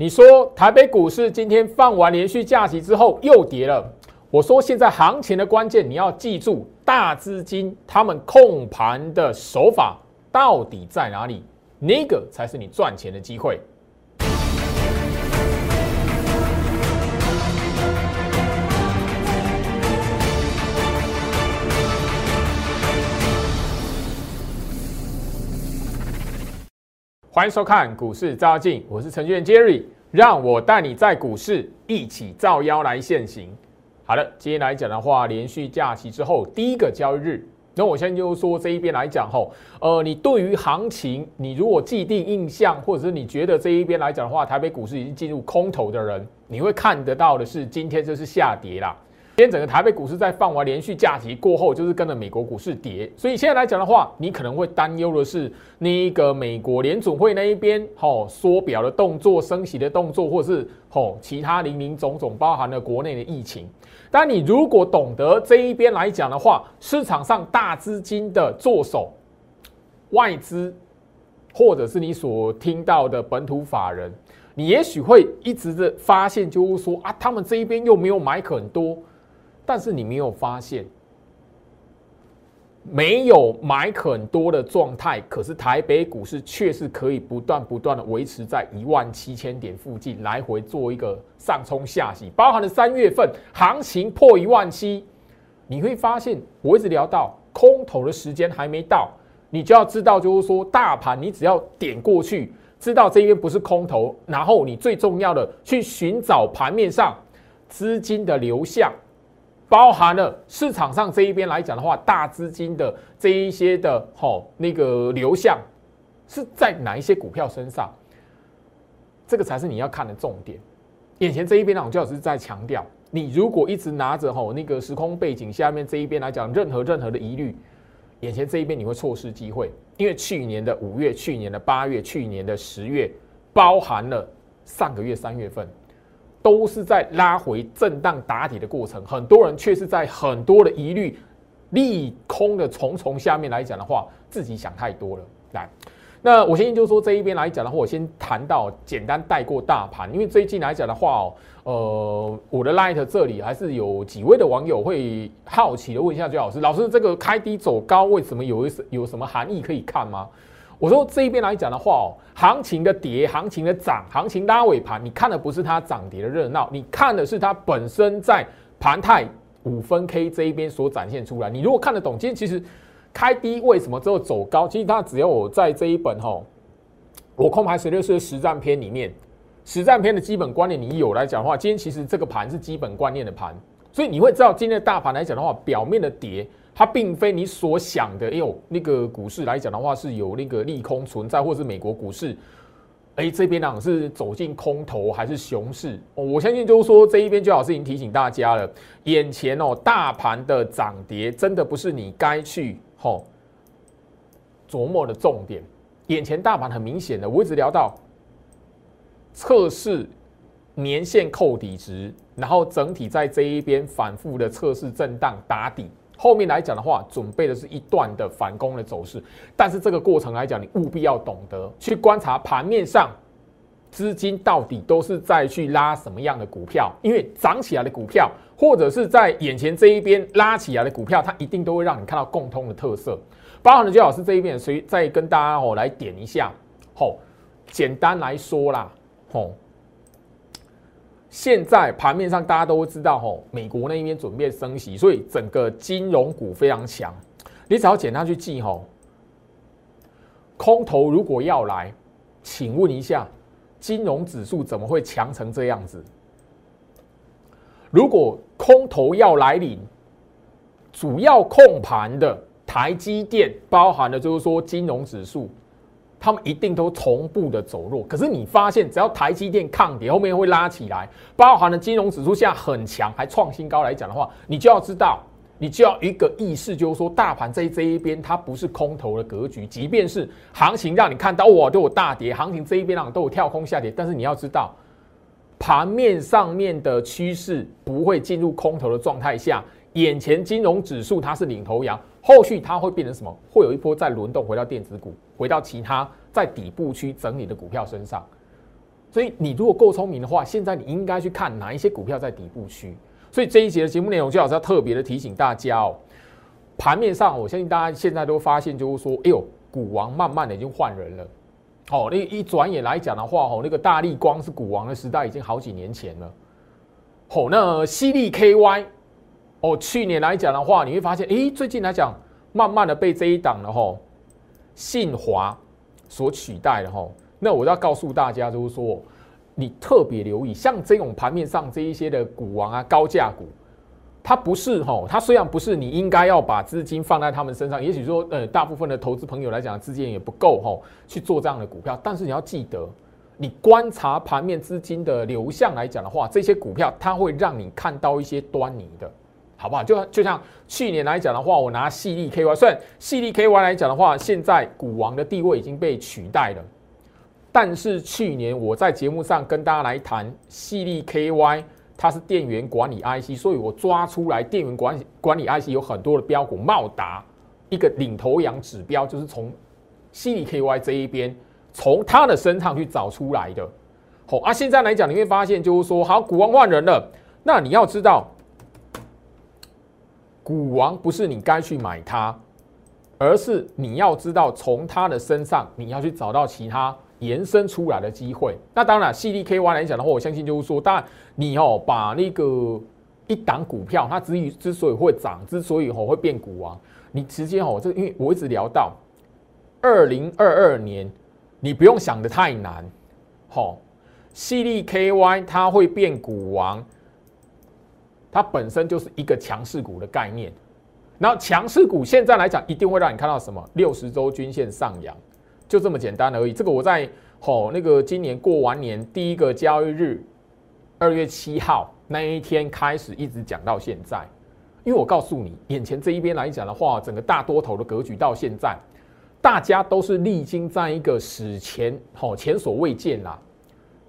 你说台北股市今天放完连续假期之后又跌了。我说现在行情的关键，你要记住大资金他们控盘的手法到底在哪里，那个才是你赚钱的机会。欢迎收看股市照妖镜，我是程序员 Jerry，让我带你在股市一起照妖来现行。好的，今天来讲的话，连续假期之后第一个交易日，那我现在就说这一边来讲吼，呃，你对于行情，你如果既定印象，或者是你觉得这一边来讲的话，台北股市已经进入空头的人，你会看得到的是，今天这是下跌啦。今天整个台北股市在放完连续假期过后，就是跟着美国股市跌，所以现在来讲的话，你可能会担忧的是那个美国联总会那一边吼缩表的动作、升息的动作，或是吼其他零零总总包含了国内的疫情。但你如果懂得这一边来讲的话，市场上大资金的做手、外资，或者是你所听到的本土法人，你也许会一直的发现，就是说啊，他们这一边又没有买很多。但是你没有发现，没有买很多的状态，可是台北股市却是可以不断不断的维持在一万七千点附近来回做一个上冲下洗，包含了三月份行情破一万七，你会发现我一直聊到空头的时间还没到，你就要知道，就是说大盘你只要点过去，知道这边不是空头，然后你最重要的去寻找盘面上资金的流向。包含了市场上这一边来讲的话，大资金的这一些的吼那个流向是在哪一些股票身上？这个才是你要看的重点。眼前这一边呢，我就要是在强调，你如果一直拿着吼那个时空背景下面这一边来讲，任何任何的疑虑，眼前这一边你会错失机会，因为去年的五月、去年的八月、去年的十月，包含了上个月三月份。都是在拉回震荡打底的过程，很多人却是在很多的疑虑、利空的重重下面来讲的话，自己想太多了。来，那我先就说这一边来讲的话，我先谈到简单带过大盘，因为最近来讲的话哦，呃，我的 Light 这里还是有几位的网友会好奇的问一下，朱老师，老师这个开低走高，为什么有有什么含义可以看吗？我说这一边来讲的话哦，行情的跌，行情的涨，行情拉尾盘，你看的不是它涨跌的热闹，你看的是它本身在盘态五分 K 这一边所展现出来。你如果看得懂，今天其实开低为什么之后走高？其实它只要我在这一本吼，我空牌十六式实战篇里面，实战篇的基本观念你有来讲的话，今天其实这个盘是基本观念的盘，所以你会知道今天的大盘来讲的话，表面的跌。它并非你所想的，哎呦，那个股市来讲的话是有那个利空存在，或是美国股市，哎，这边呢是走进空头还是熊市？我相信就是说这一边最好是已经提醒大家了，眼前哦大盘的涨跌真的不是你该去吼琢磨的重点。眼前大盘很明显的，我一直聊到测试年线扣底值，然后整体在这一边反复的测试震荡打底。后面来讲的话，准备的是一段的反攻的走势，但是这个过程来讲，你务必要懂得去观察盘面上资金到底都是在去拉什么样的股票，因为涨起来的股票，或者是在眼前这一边拉起来的股票，它一定都会让你看到共通的特色。包含了周老师这一边，所以再跟大家哦来点一下，吼，简单来说啦，吼。现在盘面上大家都知道，吼，美国那边准备升息，所以整个金融股非常强。你只要简单去记，吼，空头如果要来，请问一下，金融指数怎么会强成这样子？如果空头要来临，主要控盘的台积电，包含的就是说金融指数。他们一定都同步的走弱，可是你发现，只要台积电抗跌，后面会拉起来，包含了金融指数现在很强，还创新高来讲的话，你就要知道，你就要一个意识，就是说，大盘在这一边它不是空头的格局，即便是行情让你看到哇都有大跌，行情这一边让都有跳空下跌，但是你要知道，盘面上面的趋势不会进入空头的状态下，眼前金融指数它是领头羊。后续它会变成什么？会有一波再轮动回到电子股，回到其他在底部区整理的股票身上。所以你如果够聪明的话，现在你应该去看哪一些股票在底部区。所以这一节的节目内容，就好是要特别的提醒大家哦。盘面上，我相信大家现在都发现，就是说，哎呦，股王慢慢的已经换人了。哦，那一转眼来讲的话，哦，那个大力光是股王的时代，已经好几年前了。哦，那犀利 KY，哦，去年来讲的话，你会发现，哎，最近来讲，慢慢的被这一档了吼，信华所取代了吼。那我要告诉大家，就是说，你特别留意，像这种盘面上这一些的股王啊，高价股。它不是哈，它虽然不是你应该要把资金放在他们身上，也许说呃大部分的投资朋友来讲资金也不够哈去做这样的股票，但是你要记得，你观察盘面资金的流向来讲的话，这些股票它会让你看到一些端倪的，好不好？就就像去年来讲的话，我拿细粒 KY，虽然细粒 KY 来讲的话，现在股王的地位已经被取代了，但是去年我在节目上跟大家来谈细粒 KY。它是电源管理 IC，所以我抓出来电源管理管理 IC 有很多的标股，茂达一个领头羊指标，就是从 CDKY 这一边，从它的身上去找出来的。好啊，现在来讲你会发现，就是说，好，股王换人了，那你要知道，股王不是你该去买它，而是你要知道，从它的身上你要去找到其他。延伸出来的机会，那当然，CDKY 来讲的话，我相信就是说，当然你哦把那个一档股票，它之于之所以会涨，之所以哦会变股王，你直接哦，这因为我一直聊到二零二二年，你不用想的太难，好，CDKY 它会变股王，它本身就是一个强势股的概念，然后强势股现在来讲，一定会让你看到什么六十周均线上扬。就这么简单而已。这个我在吼那个今年过完年第一个交易日，二月七号那一天开始一直讲到现在。因为我告诉你，眼前这一边来讲的话，整个大多头的格局到现在，大家都是历经在一个史前吼前所未见啦，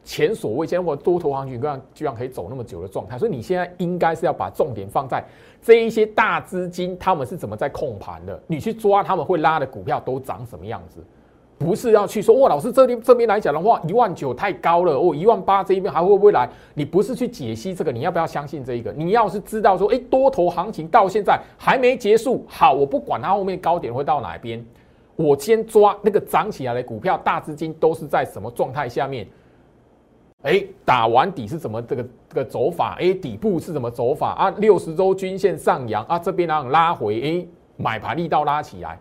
前所未见或多头行情居然居然可以走那么久的状态。所以你现在应该是要把重点放在这一些大资金他们是怎么在控盘的，你去抓他们会拉的股票都长什么样子。不是要去说哇，老师这边这边来讲的话，一万九太高了哦，一万八这一边还会不会来？你不是去解析这个，你要不要相信这一个？你要是知道说，哎，多头行情到现在还没结束，好，我不管它后面高点会到哪边，我先抓那个涨起来的股票，大资金都是在什么状态下面？哎，打完底是怎么这个这个走法？哎，底部是怎么走法啊？六十周均线上扬啊，这边然后拉回，哎，买盘力道拉起来。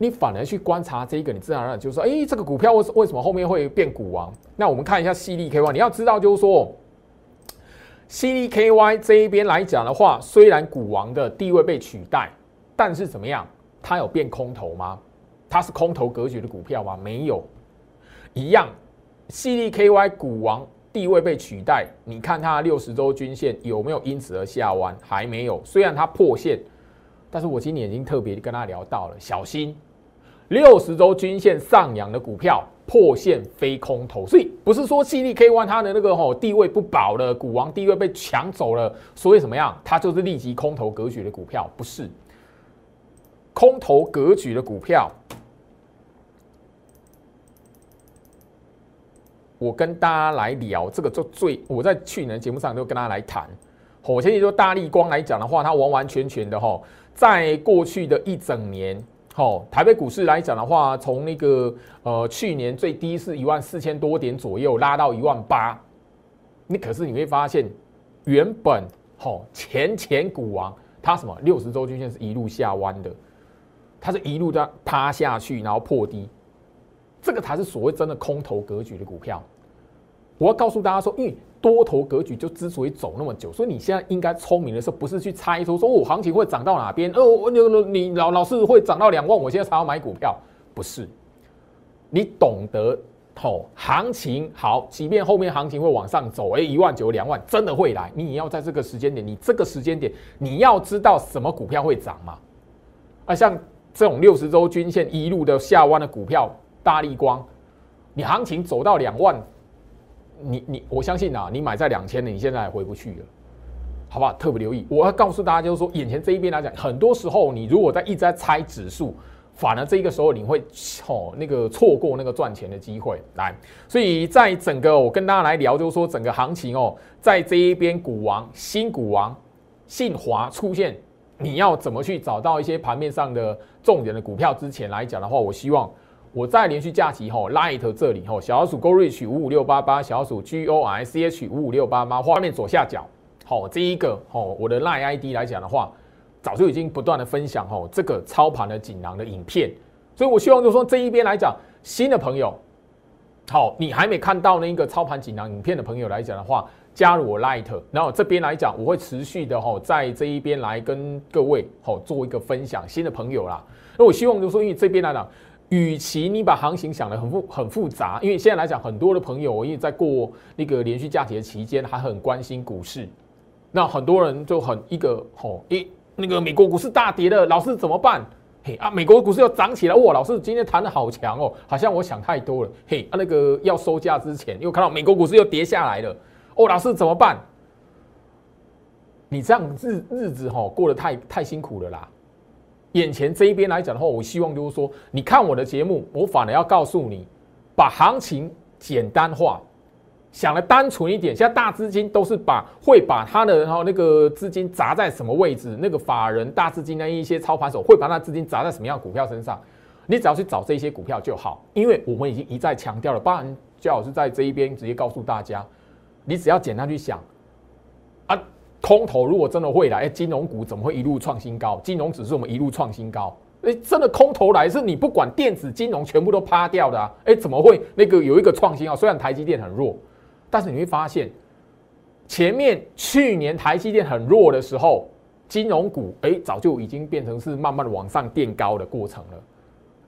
你反而去观察这个，你自然而然就说：哎，这个股票为为什么后面会变股王？那我们看一下 C D K Y，你要知道就是说，C D K Y 这一边来讲的话，虽然股王的地位被取代，但是怎么样？它有变空头吗？它是空头格局的股票吗？没有，一样。C D K Y 股王地位被取代，你看它六十周均线有没有因此而下弯？还没有。虽然它破线，但是我今年已经特别跟他聊到了，小心。六十周均线上扬的股票破线非空头，所以不是说 C D K Y 它的那个吼地位不保了，股王地位被抢走了，所以怎么样？它就是立即空头格局的股票，不是空头格局的股票。我跟大家来聊这个，就最我在去年节目上都跟大家来谈。火前你说大力光来讲的话，它完完全全的哈，在过去的一整年。好，台北股市来讲的话，从那个呃去年最低是一万四千多点左右，拉到一万八。你可是你会发现，原本好前前股王，它什么六十周均线是一路下弯的，它是一路的趴下去，然后破低，这个才是所谓真的空头格局的股票。我要告诉大家说，因为多头格局就之所以走那么久，所以你现在应该聪明的时候，不是去猜说说哦，行情会涨到哪边？哦，你你老老是会涨到两万，我现在才要买股票，不是？你懂得哦，行情好，即便后面行情会往上走，哎，一万九、两万真的会来，你也要在这个时间点，你这个时间点你要知道什么股票会涨嘛？啊，像这种六十周均线一路的下弯的股票，大力光，你行情走到两万。你你我相信啊，你买在两千的，你现在也回不去了，好不好？特别留意，我要告诉大家，就是说，眼前这一边来讲，很多时候你如果在一直在猜指数，反而这个时候你会哦那个错过那个赚钱的机会来，所以在整个我跟大家来聊，就是说整个行情哦，在这一边股王新股王信华出现，你要怎么去找到一些盘面上的重点的股票？之前来讲的话，我希望我在连续假期吼 light 这里吼小老鼠 go reach 五五六八八，小老鼠 g o i c h 五五六八八，画面左下角好这一个吼我的 line id 来讲的话。早就已经不断的分享哦，这个操盘的锦囊的影片，所以我希望就是说这一边来讲，新的朋友，好，你还没看到那个操盘锦囊影片的朋友来讲的话，加入我 Light，然后这边来讲，我会持续的吼，在这一边来跟各位好做一个分享，新的朋友啦，那我希望就是说，因为这边来讲，与其你把行情想得很复很复杂，因为现在来讲，很多的朋友因为在过那个连续假期的期间，还很关心股市，那很多人就很一个吼一。那个美国股市大跌了，老师怎么办？嘿啊，美国股市又涨起来，哇！老师今天谈的好强哦，好像我想太多了。嘿啊，那个要收价之前又看到美国股市又跌下来了，哦，老师怎么办？你这样日日子哈过得太太辛苦了啦。眼前这一边来讲的话，我希望就是说，你看我的节目，我反而要告诉你，把行情简单化。想的单纯一点，现在大资金都是把会把他的然后那个资金砸在什么位置？那个法人大资金的一些操盘手会把那资金砸在什么样股票身上？你只要去找这些股票就好，因为我们已经一再强调了。当然，最好是在这一边直接告诉大家，你只要简单去想，空头如果真的会来，金融股怎么会一路创新高？金融指数我们一路创新高，哎，真的空头来是你不管电子金融全部都趴掉的啊，哎，怎么会那个有一个创新啊？虽然台积电很弱。但是你会发现，前面去年台积电很弱的时候，金融股哎早就已经变成是慢慢的往上垫高的过程了。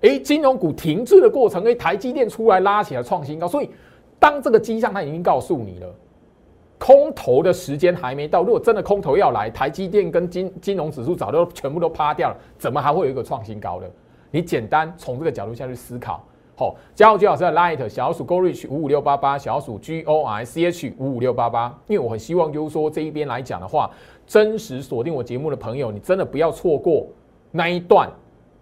哎，金融股停滞的过程，哎，台积电出来拉起来创新高。所以，当这个迹象它已经告诉你了，空头的时间还没到。如果真的空头要来，台积电跟金金融指数早就全部都趴掉了，怎么还会有一个创新高的？你简单从这个角度下去思考。好，加入居老师的 Light 小鼠 Gorich 五五六八八，小鼠 G O I C H 五五六八八。因为我很希望，就是说这一边来讲的话，真实锁定我节目的朋友，你真的不要错过那一段。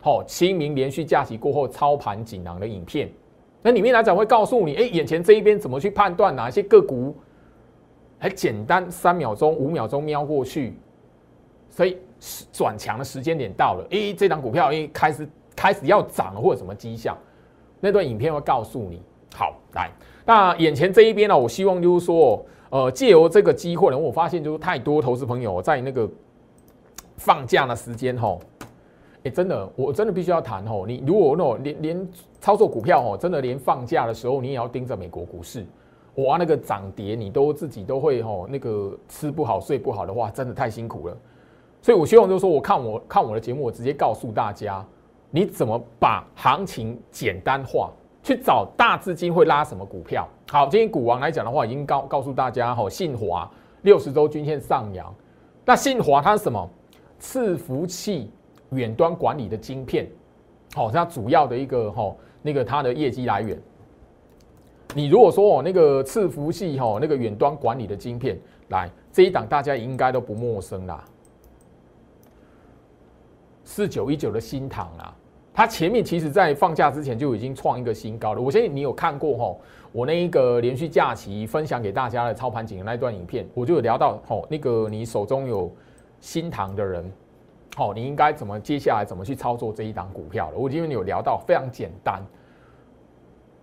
好，清明连续假期过后操盘锦囊的影片，那里面来讲会告诉你，哎，眼前这一边怎么去判断哪些个股，很简单三秒钟、五秒钟瞄过去，所以转强的时间点到了，哎，这张股票哎开始开始要涨了，或者什么迹象。那段影片会告诉你。好，来，那眼前这一边呢，我希望就是说，呃，借由这个机会呢，我发现就是太多投资朋友在那个放假的时间，吼，哎，真的，我真的必须要谈，吼，你如果那种连连操作股票，吼，真的连放假的时候你也要盯着美国股市，哇，那个涨跌你都自己都会，吼，那个吃不好睡不好的话，真的太辛苦了。所以我希望就是说，我看我看我的节目，我直接告诉大家。你怎么把行情简单化？去找大资金会拉什么股票？好，今天股王来讲的话，已经告告诉大家，哈，信华六十周均线上扬。那信华它是什么？伺服器远端管理的晶片，好，它主要的一个哈，那个它的业绩来源。你如果说哦，那个伺服器哈，那个远端管理的晶片，来这一档大家应该都不陌生啦。四九一九的新塘啊，它前面其实在放假之前就已经创一个新高了。我相信你有看过吼，我那一个连续假期分享给大家的操盘景的那段影片，我就有聊到吼，那个你手中有新塘的人，哦，你应该怎么接下来怎么去操作这一档股票了？我因为你有聊到非常简单。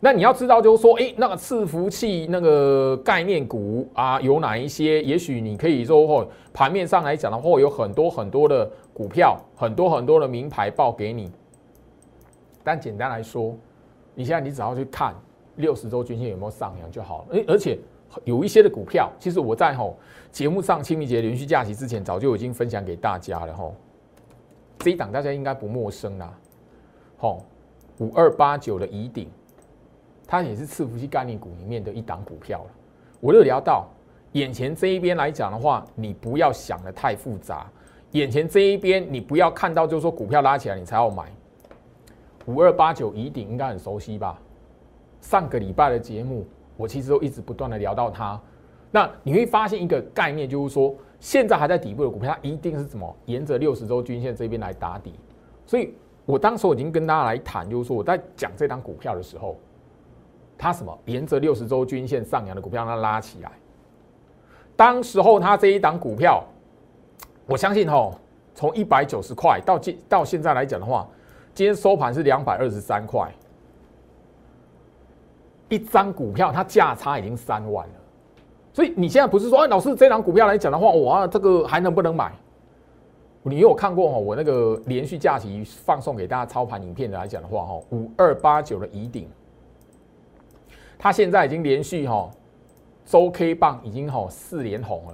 那你要知道，就是说，哎，那个伺服器那个概念股啊，有哪一些？也许你可以说，哦，盘面上来讲的话，有很多很多的股票，很多很多的名牌报给你。但简单来说，你现在你只要去看六十周均线有没有上扬就好了。而且有一些的股票，其实我在吼节目上清明节连续假期之前，早就已经分享给大家了。吼，这一档大家应该不陌生啦。吼，五二八九的疑顶。它也是伺服器概念股里面的一档股票了。我就聊到眼前这一边来讲的话，你不要想的太复杂。眼前这一边，你不要看到就是说股票拉起来你才要买。五二八九一顶应该很熟悉吧？上个礼拜的节目，我其实都一直不断的聊到它。那你会发现一个概念，就是说现在还在底部的股票，它一定是什么沿着六十周均线这边来打底。所以我当时我已经跟大家来谈，就是说我在讲这张股票的时候，它什么沿着六十周均线上扬的股票，它拉起来。当时候它这一档股票，我相信吼，从一百九十块到今到现在来讲的话，今天收盘是两百二十三块，一张股票它价差已经三万了。所以你现在不是说，哎，老师这张股票来讲的话，我，这个还能不能买？你有看过哈？我那个连续假期放送给大家操盘影片的来讲的话，哈，五二八九的疑顶，它现在已经连续哈周 K 棒已经哈四连红了。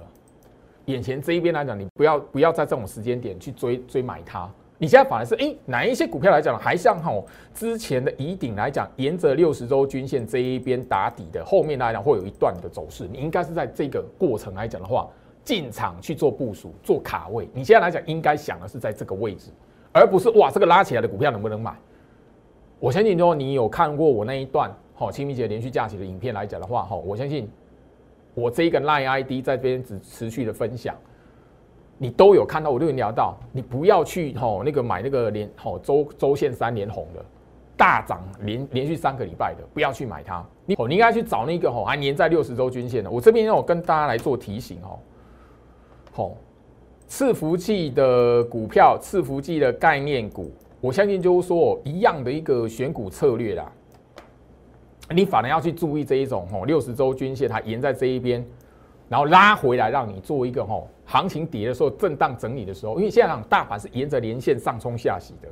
眼前这一边来讲，你不要不要在这种时间点去追追买它。你现在反而是哎，哪一些股票来讲还像哈之前的乙顶来讲，沿着六十周均线这一边打底的，后面来讲会有一段的走势。你应该是在这个过程来讲的话。进场去做部署、做卡位，你现在来讲应该想的是在这个位置，而不是哇这个拉起来的股票能不能买？我相信，说你有看过我那一段好清明节连续假期的影片来讲的话，哈，我相信我这一个 Line ID 在这边只持续的分享，你都有看到，我都有聊到，你不要去吼那个买那个连吼周周线三连红的大涨连连续三个礼拜的，不要去买它。你哦，你应该去找那个吼还粘在六十周均线的。我这边要我跟大家来做提醒哦。好，伺服器的股票，伺服器的概念股，我相信就是说一样的一个选股策略啦。你反而要去注意这一种吼，六十周均线它沿在这一边，然后拉回来，让你做一个吼行情跌的时候震荡整理的时候，因为现在大盘是沿着连线上冲下洗的。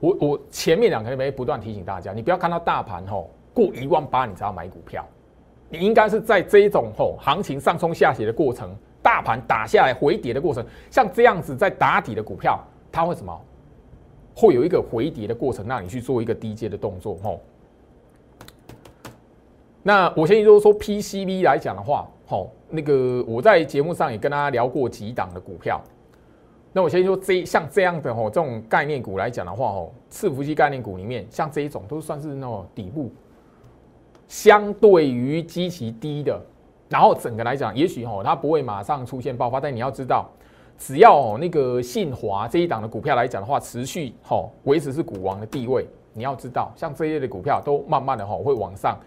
我我前面两个礼不断提醒大家，你不要看到大盘吼过一万八你才要买股票，你应该是在这一种吼行情上冲下洗的过程。大盘打下来回跌的过程，像这样子在打底的股票，它会什么？会有一个回跌的过程，让你去做一个低阶的动作，吼。那我先就是说 PCB 来讲的话，吼，那个我在节目上也跟大家聊过几档的股票。那我先说这像这样的吼，这种概念股来讲的话，吼，伺服器概念股里面，像这一种都算是那种底部相对于极其低的。然后整个来讲，也许哦，它不会马上出现爆发，但你要知道，只要那个信华这一档的股票来讲的话，持续哦维持是股王的地位，你要知道，像这一类的股票都慢慢的哈会往上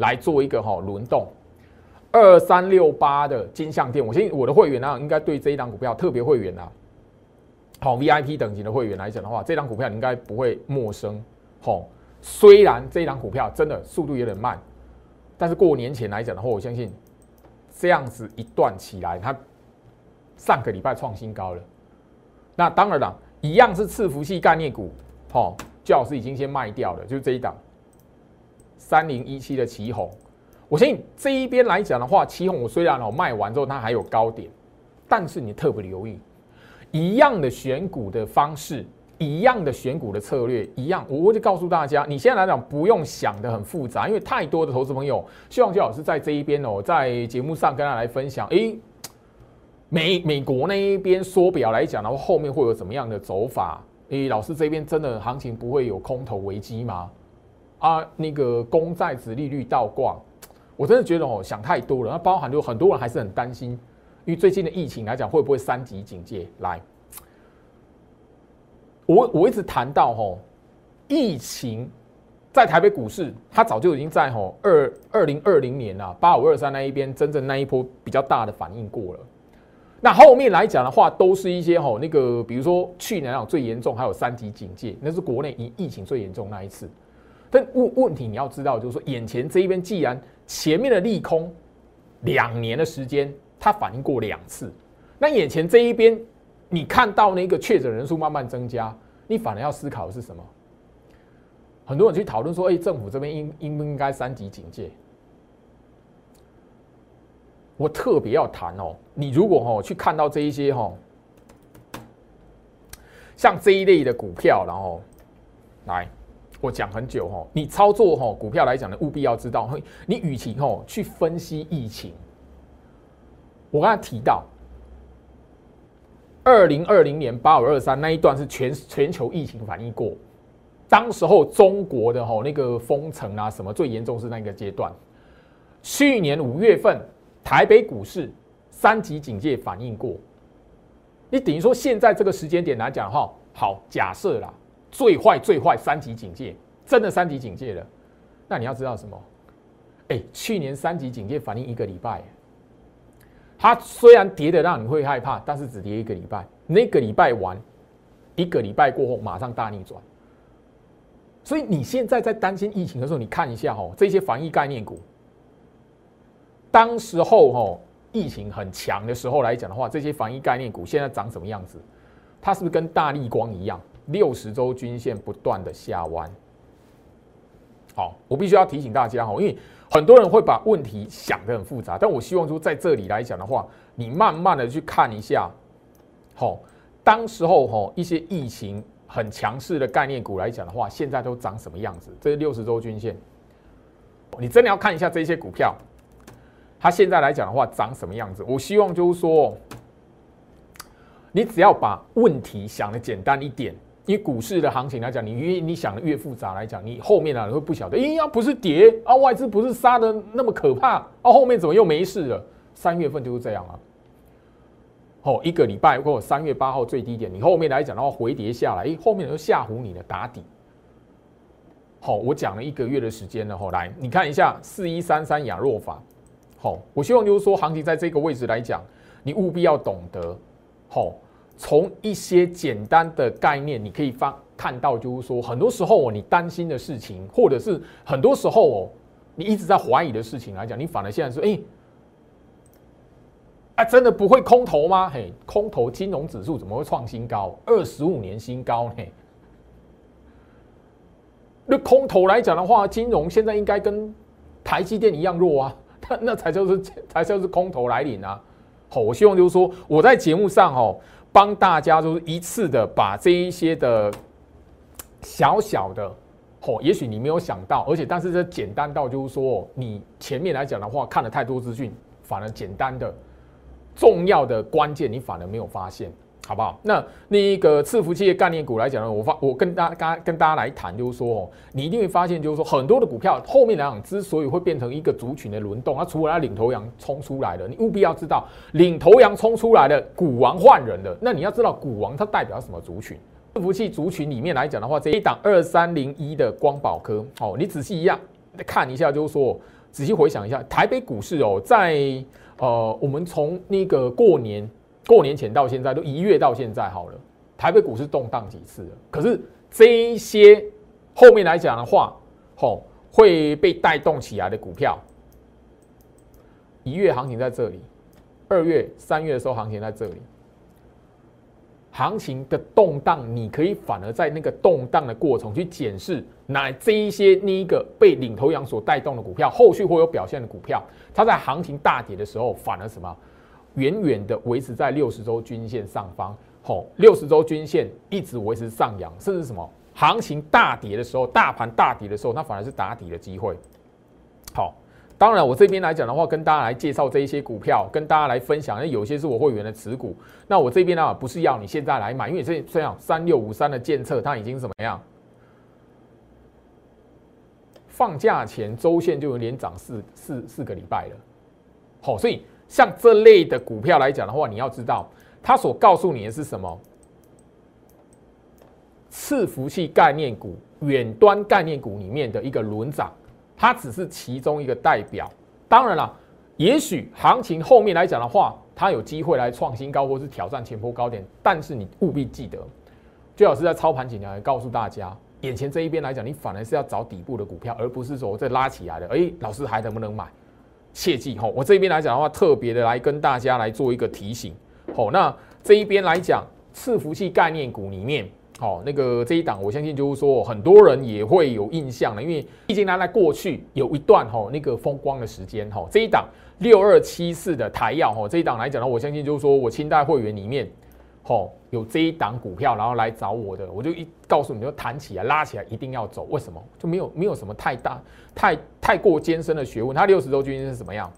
来做一个哈轮动。二三六八的金相店，我相信我的会员呢，应该对这一档股票特别会员啊，好 VIP 等级的会员来讲的话，这档股票应该不会陌生。好，虽然这一档股票真的速度有点慢，但是过年前来讲的话，我相信。这样子一段起来，它上个礼拜创新高了。那当然了，一样是伺服器概念股，好，最好是已经先卖掉了，就是这一档三零一七的旗红。我相信这一边来讲的话，旗红我虽然哦卖完之后它还有高点，但是你特别留意一样的选股的方式。一样的选股的策略，一样，我就告诉大家，你现在来讲不用想的很复杂，因为太多的投资朋友希望邱老师在这一边哦，在节目上跟他来分享。诶，美美国那一边缩表来讲的话，后面会有怎么样的走法？诶，老师这边真的行情不会有空头危机吗？啊，那个公债值利率倒挂，我真的觉得哦，想太多了。那包含就很多人还是很担心，因为最近的疫情来讲，会不会三级警戒来？我我一直谈到吼，疫情在台北股市，它早就已经在吼二二零二零年啊八五二三那一边真正那一波比较大的反应过了。那后面来讲的话，都是一些吼那个，比如说去年那种最严重，还有三级警戒，那是国内疫疫情最严重那一次。但问问题你要知道，就是说眼前这一边，既然前面的利空两年的时间，它反应过两次，那眼前这一边。你看到那个确诊人数慢慢增加，你反而要思考的是什么？很多人去讨论说：“哎，政府这边应应不应该三级警戒？”我特别要谈哦，你如果哦去看到这一些哈，像这一类的股票，然后来我讲很久哈，你操作哈股票来讲呢，务必要知道，你与其哦去分析疫情，我刚才提到。二零二零年八五二三那一段是全全球疫情反应过，当时候中国的吼那个封城啊什么最严重是那个阶段。去年五月份台北股市三级警戒反应过，你等于说现在这个时间点来讲哈，好假设啦，最坏最坏三级警戒，真的三级警戒了。那你要知道什么？哎，去年三级警戒反应一个礼拜，它虽然跌的让你会害怕，但是只跌一个礼拜。那个礼拜完，一个礼拜过后马上大逆转。所以你现在在担心疫情的时候，你看一下哦，这些防疫概念股，当时候哦疫情很强的时候来讲的话，这些防疫概念股现在长什么样子？它是不是跟大力光一样，六十周均线不断的下弯？好，我必须要提醒大家哈，因为很多人会把问题想得很复杂，但我希望说在这里来讲的话，你慢慢的去看一下，好，当时候哈一些疫情。很强势的概念股来讲的话，现在都长什么样子？这是六十周均线，你真的要看一下这些股票，它现在来讲的话长什么样子？我希望就是说，你只要把问题想的简单一点，以股市的行情来讲，你越你想的越复杂来讲，你后面啊你会不晓得，哎呀不是跌啊，外资不是杀的那么可怕啊，后面怎么又没事了？三月份就是这样啊。哦，一个礼拜或三月八号最低点，你后面来讲的话回跌下来，诶，后面又吓唬你的打底。好，我讲了一个月的时间了，后来你看一下四一三三亚若法。好，我希望就是说，行情在这个位置来讲，你务必要懂得，好，从一些简单的概念，你可以发看到，就是说，很多时候哦，你担心的事情，或者是很多时候哦，你一直在怀疑的事情来讲，你反而现在说，哎。啊，真的不会空头吗？嘿，空头金融指数怎么会创新高？二十五年新高呢？那空头来讲的话，金融现在应该跟台积电一样弱啊，那那才叫是才叫是空头来临啊！好，我希望就是说，我在节目上哦，帮大家就是一次的把这一些的小小的，哦，也许你没有想到，而且但是这简单到就是说，你前面来讲的话，看了太多资讯，反而简单的。重要的关键，你反而没有发现，好不好？那那一个伺服器的概念股来讲呢，我发我跟大家跟大家来谈，就是说哦，你一定会发现，就是说很多的股票后面来讲，之所以会变成一个族群的轮动，它除了它领头羊冲出来了，你务必要知道，领头羊冲出来的股王换人了，那你要知道股王它代表什么族群？伺服器族群里面来讲的话，这一档二三零一的光宝科，哦，你仔细一样看一下，就是说仔细回想一下，台北股市哦，在呃，我们从那个过年过年前到现在，都一月到现在好了，台北股市动荡几次了？可是这一些后面来讲的话，吼会被带动起来的股票，一月行情在这里，二月、三月的时候行情在这里。行情的动荡，你可以反而在那个动荡的过程去检视，那这一些那一个被领头羊所带动的股票，后续会有表现的股票，它在行情大跌的时候，反而什么，远远的维持在六十周均线上方，吼，六十周均线一直维持上扬，甚至什么，行情大跌的时候，大盘大跌的时候，它反而是打底的机会，好。当然，我这边来讲的话，跟大家来介绍这一些股票，跟大家来分享。那有些是我会员的持股。那我这边呢，不是要你现在来买，因为这这样三六五三的建测，它已经怎么样？放假前周线就有连涨四四四个礼拜了。好，所以像这类的股票来讲的话，你要知道，它所告诉你的是什么？伺服器概念股、远端概念股里面的一个轮涨。它只是其中一个代表，当然了，也许行情后面来讲的话，它有机会来创新高或是挑战前波高点，但是你务必记得，最好是在操盘前来告诉大家，眼前这一边来讲，你反而是要找底部的股票，而不是说我这拉起来的，哎，老师还能不能买？切记吼，我这边来讲的话，特别的来跟大家来做一个提醒，吼，那这一边来讲，伺服器概念股里面。好，那个这一档，我相信就是说，很多人也会有印象了，因为毕竟它在过去有一段哈那个风光的时间哈。这一档六二七四的台药哈，这一档来讲呢，我相信就是说我清代会员里面，吼有这一档股票，然后来找我的，我就一告诉你就弹起来拉起来一定要走，为什么？就没有没有什么太大太太过艰深的学问，它六十周均线是什么样？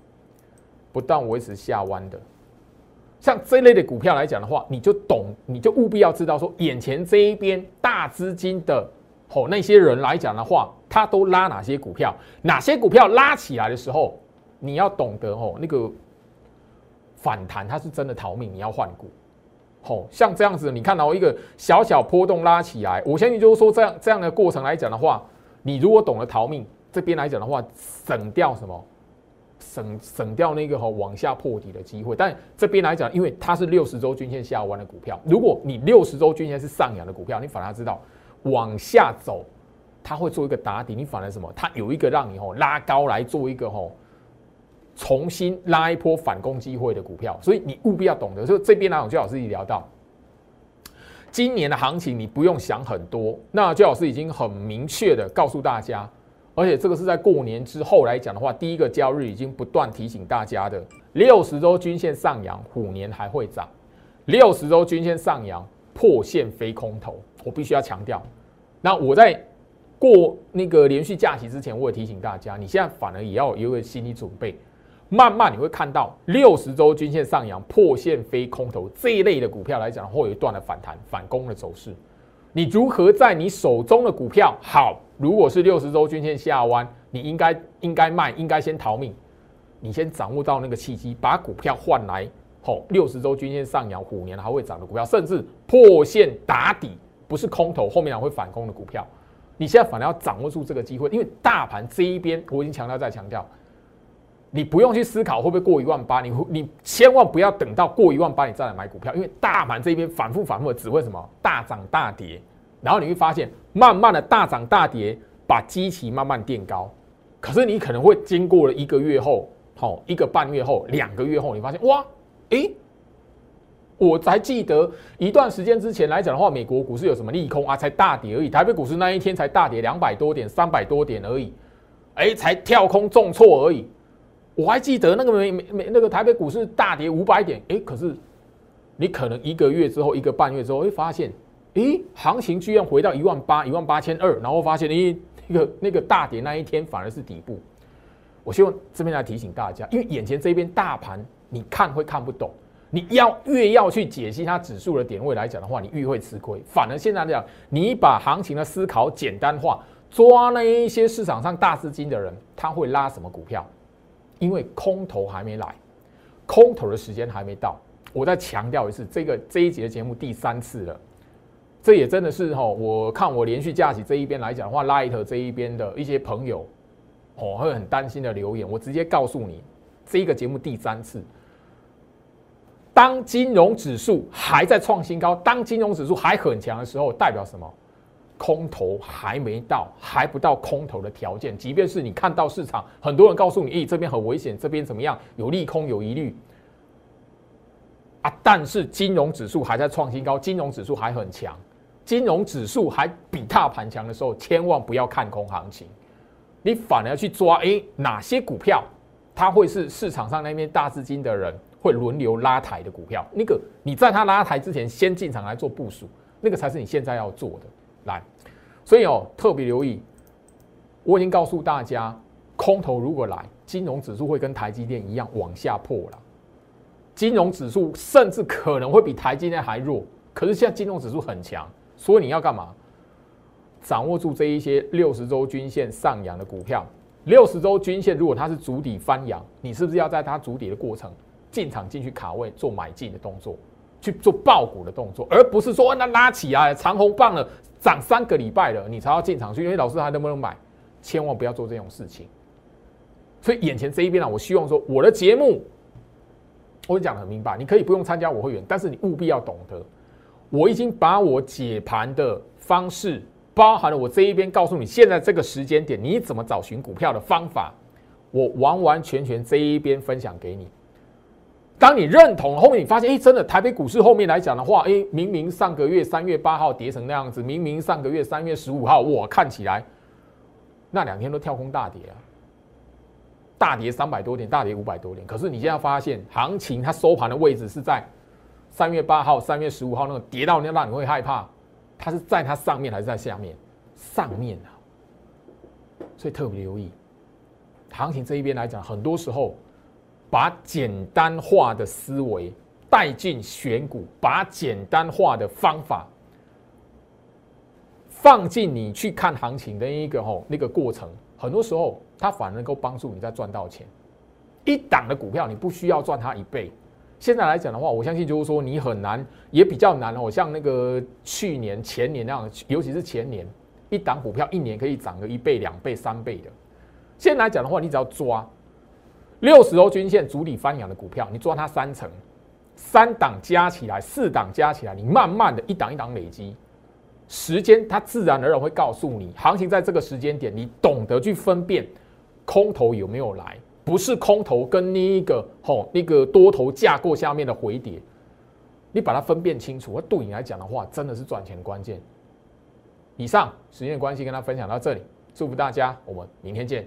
不断维持下弯的。像这类的股票来讲的话，你就懂，你就务必要知道说，眼前这一边大资金的吼那些人来讲的话，他都拉哪些股票？哪些股票拉起来的时候，你要懂得哦那个反弹，它是真的逃命，你要换股。吼，像这样子，你看到一个小小波动拉起来，我相信就是说这样这样的过程来讲的话，你如果懂得逃命，这边来讲的话，省掉什么？省省掉那个哈往下破底的机会。但这边来讲，因为它是六十周均线下弯的股票，如果你六十周均线是上扬的股票，你反而知道往下走，它会做一个打底，你反而什么？它有一个让你吼拉高来做一个吼。重新拉一波反攻机会的股票，所以你务必要懂得。所以这边呢，我就老师已聊到，今年的行情你不用想很多。那周老师已经很明确的告诉大家，而且这个是在过年之后来讲的话，第一个交易日已经不断提醒大家的，六十周均线上扬，虎年还会涨；六十周均线上扬，破线非空头。我必须要强调。那我在过那个连续假期之前，我也提醒大家，你现在反而也要有一个心理准备。慢慢你会看到六十周均线上扬破线非空头这一类的股票来讲，会有一段的反弹反攻的走势。你如何在你手中的股票好？如果是六十周均线下弯，你应该应该卖，应该先逃命。你先掌握到那个契机，把股票换来好六十周均线上扬，虎年还会涨的股票，甚至破线打底，不是空头，后面还会反攻的股票。你现在反而要掌握住这个机会，因为大盘这一边我已经强调再强调。你不用去思考会不会过一万八，你你千万不要等到过一万八你再来买股票，因为大盘这边反复反复的只会什么？大涨大跌，然后你会发现慢慢的大涨大跌把基期慢慢垫高，可是你可能会经过了一个月后，好一个半月后，两个月后，你发现哇，诶，我才记得一段时间之前来讲的话，美国股市有什么利空？啊，才大跌而已，台北股市那一天才大跌两百多点、三百多点而已，哎，才跳空重挫而已。我还记得那个美美美那个台北股市大跌五百点，哎，可是你可能一个月之后，一个半月之后会发现，哎，行情居然回到一万八、一万八千二，然后发现，哎，那个那个大跌那一天反而是底部。我希望这边来提醒大家，因为眼前这边大盘你看会看不懂，你要越要去解析它指数的点位来讲的话，你越会吃亏。反而现在这样，你把行情的思考简单化，抓那一些市场上大资金的人，他会拉什么股票？因为空头还没来，空头的时间还没到。我再强调一次，这个这一节节目第三次了，这也真的是哈，我看我连续假期这一边来讲的话，Light 这一边的一些朋友，哦会很担心的留言，我直接告诉你，这一个节目第三次，当金融指数还在创新高，当金融指数还很强的时候，代表什么？空头还没到，还不到空头的条件。即便是你看到市场，很多人告诉你，咦，这边很危险，这边怎么样？有利空，有疑虑啊。但是金融指数还在创新高，金融指数还很强，金融指数还比大盘强的时候，千万不要看空行情，你反而要去抓，哎，哪些股票它会是市场上那边大资金的人会轮流拉抬的股票？那个你在它拉抬之前，先进场来做部署，那个才是你现在要做的。来，所以哦，特别留意，我已经告诉大家，空头如果来，金融指数会跟台积电一样往下破了，金融指数甚至可能会比台积电还弱。可是现在金融指数很强，所以你要干嘛？掌握住这一些六十周均线上扬的股票，六十周均线如果它是足底翻扬，你是不是要在它足底的过程进场进去卡位做买进的动作？去做爆股的动作，而不是说那拉起来长红棒了，涨三个礼拜了，你才要进场去。因为老师还能不能买？千万不要做这种事情。所以眼前这一边啊，我希望说我的节目，我讲的很明白，你可以不用参加我会员，但是你务必要懂得，我已经把我解盘的方式，包含了我这一边告诉你现在这个时间点你怎么找寻股票的方法，我完完全全这一边分享给你。当你认同后面，你发现，哎，真的，台北股市后面来讲的话，哎，明明上个月三月八号跌成那样子，明明上个月三月十五号，我看起来那两天都跳空大跌啊，大跌三百多点，大跌五百多点。可是你现在发现，行情它收盘的位置是在三月八号、三月十五号那个跌到那让你会害怕，它是在它上面还是在下面？上面啊，所以特别留意，行情这一边来讲，很多时候。把简单化的思维带进选股，把简单化的方法放进你去看行情的一个吼那个过程，很多时候它反而能够帮助你再赚到钱。一档的股票你不需要赚它一倍，现在来讲的话，我相信就是说你很难，也比较难哦。像那个去年、前年那样，尤其是前年，一档股票一年可以涨个一倍、两倍、三倍的。现在来讲的话，你只要抓六十欧均线主力翻扬的股票，你抓它三成，三档加起来，四档加起来，你慢慢的一档一档累积，时间它自然而然会告诉你，行情在这个时间点，你懂得去分辨空头有没有来。不是空头跟那一个吼那个多头架构下面的回跌，你把它分辨清楚。对你来讲的话，真的是赚钱的关键。以上时间关系，跟他分享到这里，祝福大家，我们明天见。